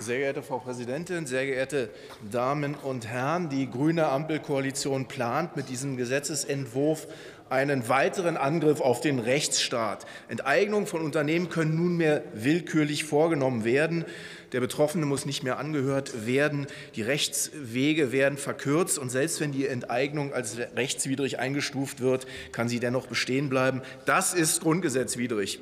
Sehr geehrte Frau Präsidentin, sehr geehrte Damen und Herren! Die grüne Ampelkoalition plant mit diesem Gesetzentwurf einen weiteren Angriff auf den Rechtsstaat. Enteignungen von Unternehmen können nunmehr willkürlich vorgenommen werden. Der Betroffene muss nicht mehr angehört werden. Die Rechtswege werden verkürzt. Und selbst wenn die Enteignung als rechtswidrig eingestuft wird, kann sie dennoch bestehen bleiben. Das ist grundgesetzwidrig.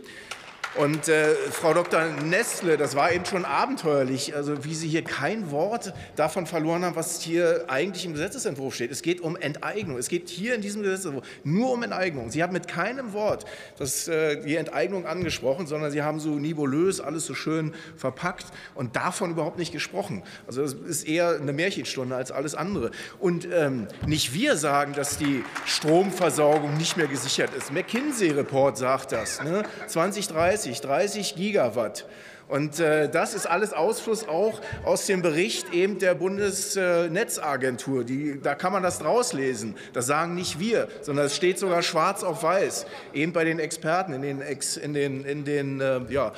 Und äh, Frau Dr. Nestle, das war eben schon abenteuerlich, also wie Sie hier kein Wort davon verloren haben, was hier eigentlich im Gesetzentwurf steht. Es geht um Enteignung. Es geht hier in diesem Gesetzentwurf nur um Enteignung. Sie haben mit keinem Wort das, äh, die Enteignung angesprochen, sondern Sie haben so nibulös alles so schön verpackt und davon überhaupt nicht gesprochen. Also das ist eher eine Märchenstunde als alles andere. Und ähm, nicht wir sagen, dass die Stromversorgung nicht mehr gesichert ist. McKinsey-Report sagt das. Ne? 2030 30, 30 Gigawatt. Und äh, das ist alles Ausfluss auch aus dem Bericht eben der Bundesnetzagentur. Die, da kann man das draus lesen. Das sagen nicht wir, sondern es steht sogar schwarz auf weiß, eben bei den Experten in den, in den, in den äh, ja,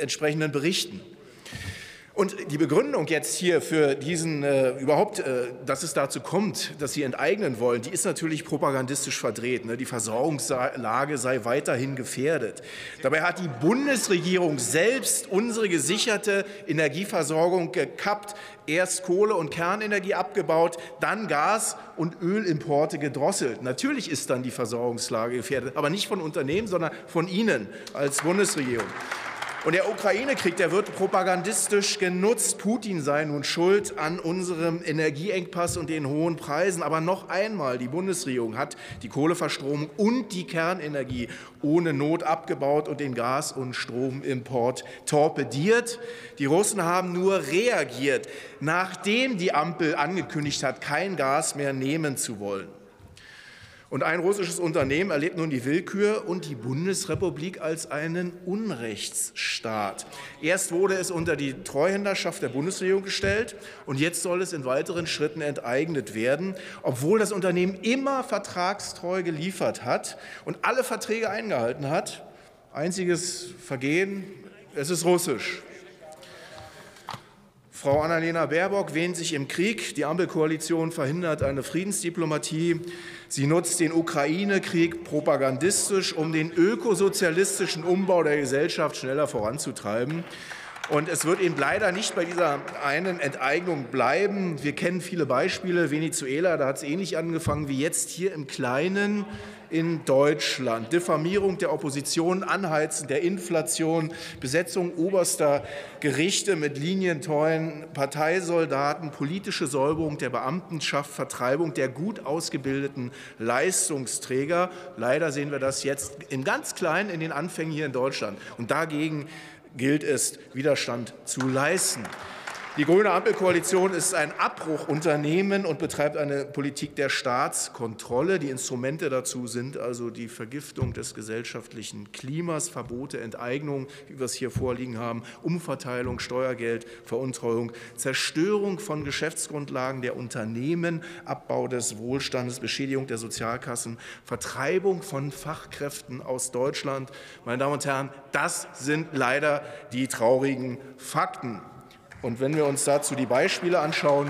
entsprechenden Berichten. Und die Begründung jetzt hier für diesen äh, überhaupt, äh, dass es dazu kommt, dass sie enteignen wollen, die ist natürlich propagandistisch verdreht. Ne? Die Versorgungslage sei weiterhin gefährdet. Dabei hat die Bundesregierung selbst unsere gesicherte Energieversorgung gekappt. Erst Kohle- und Kernenergie abgebaut, dann Gas- und Ölimporte gedrosselt. Natürlich ist dann die Versorgungslage gefährdet, aber nicht von Unternehmen, sondern von Ihnen als Bundesregierung. Und der Ukraine-Krieg, der wird propagandistisch genutzt. Putin sei nun schuld an unserem Energieengpass und den hohen Preisen. Aber noch einmal, die Bundesregierung hat die Kohleverstromung und die Kernenergie ohne Not abgebaut und den Gas- und Stromimport torpediert. Die Russen haben nur reagiert, nachdem die Ampel angekündigt hat, kein Gas mehr nehmen zu wollen. Und ein russisches Unternehmen erlebt nun die Willkür und die Bundesrepublik als einen Unrechtsstaat. Erst wurde es unter die Treuhänderschaft der Bundesregierung gestellt und jetzt soll es in weiteren Schritten enteignet werden, obwohl das Unternehmen immer vertragstreu geliefert hat und alle Verträge eingehalten hat. Einziges Vergehen, es ist russisch. Frau Annalena Baerbock wähnt sich im Krieg. Die Ampelkoalition verhindert eine Friedensdiplomatie. Sie nutzt den Ukraine-Krieg propagandistisch, um den ökosozialistischen Umbau der Gesellschaft schneller voranzutreiben. Und es wird eben leider nicht bei dieser einen Enteignung bleiben. Wir kennen viele Beispiele. Venezuela, da hat es ähnlich angefangen wie jetzt hier im Kleinen in Deutschland. Diffamierung der Opposition, Anheizen der Inflation, Besetzung oberster Gerichte mit linientreuen Parteisoldaten, politische Säuberung der Beamtenschaft, Vertreibung der gut ausgebildeten Leistungsträger. Leider sehen wir das jetzt im ganz Kleinen in den Anfängen hier in Deutschland. Und dagegen gilt es, Widerstand zu leisten. Die Grüne Ampelkoalition ist ein Abbruchunternehmen und betreibt eine Politik der Staatskontrolle. Die Instrumente dazu sind also die Vergiftung des gesellschaftlichen Klimas, Verbote, Enteignung, wie wir es hier vorliegen haben, Umverteilung, Steuergeld, Veruntreuung, Zerstörung von Geschäftsgrundlagen der Unternehmen, Abbau des Wohlstandes, Beschädigung der Sozialkassen, Vertreibung von Fachkräften aus Deutschland. Meine Damen und Herren, das sind leider die traurigen Fakten. Und wenn wir uns dazu die Beispiele anschauen,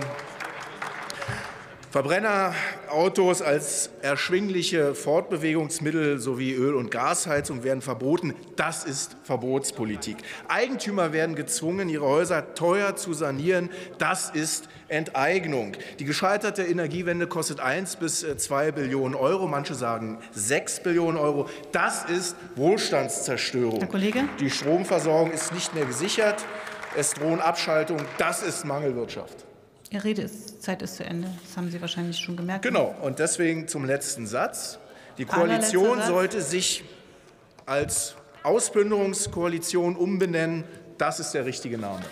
Verbrennerautos als erschwingliche Fortbewegungsmittel sowie Öl- und Gasheizung werden verboten. Das ist Verbotspolitik. Eigentümer werden gezwungen, ihre Häuser teuer zu sanieren. Das ist Enteignung. Die gescheiterte Energiewende kostet 1 bis 2 Billionen Euro. Manche sagen 6 Billionen Euro. Das ist Wohlstandszerstörung. Herr Kollege? Die Stromversorgung ist nicht mehr gesichert. Es drohen Abschaltungen. Das ist Mangelwirtschaft. Ihre Redezeit ist zu Ende. Das haben Sie wahrscheinlich schon gemerkt. Genau. Und deswegen zum letzten Satz. Die Koalition sollte sich als Ausplünderungskoalition umbenennen. Das ist der richtige Name.